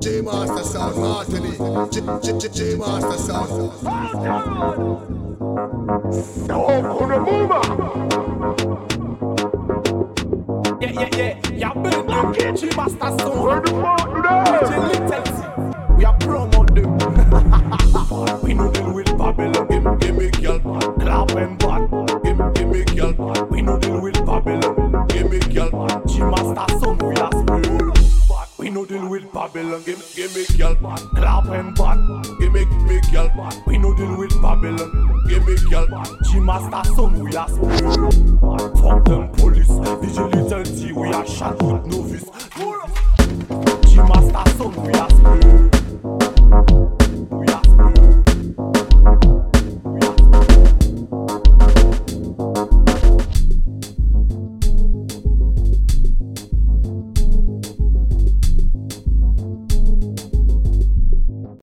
J Master Sound Martini. J J J J Master Sound. No, kuna muma. Yeah, yeah, yeah. Yeah, building. She master Where sound. the fuck do that? DJ Little. We are promote them. we no deal with Babylon. Give me, give me, girl. Clap and bad. Give me, give me, girl. We no deal with Babylon. Give me, girl. She master sound. Babylon. Give, give me girl bad, clap and bad. Give me, give me girl bad. We no deal with Babylon. Give me girl bad. G master son we are spirit. Fuck them police. vigilante we are shot with novice. G master son we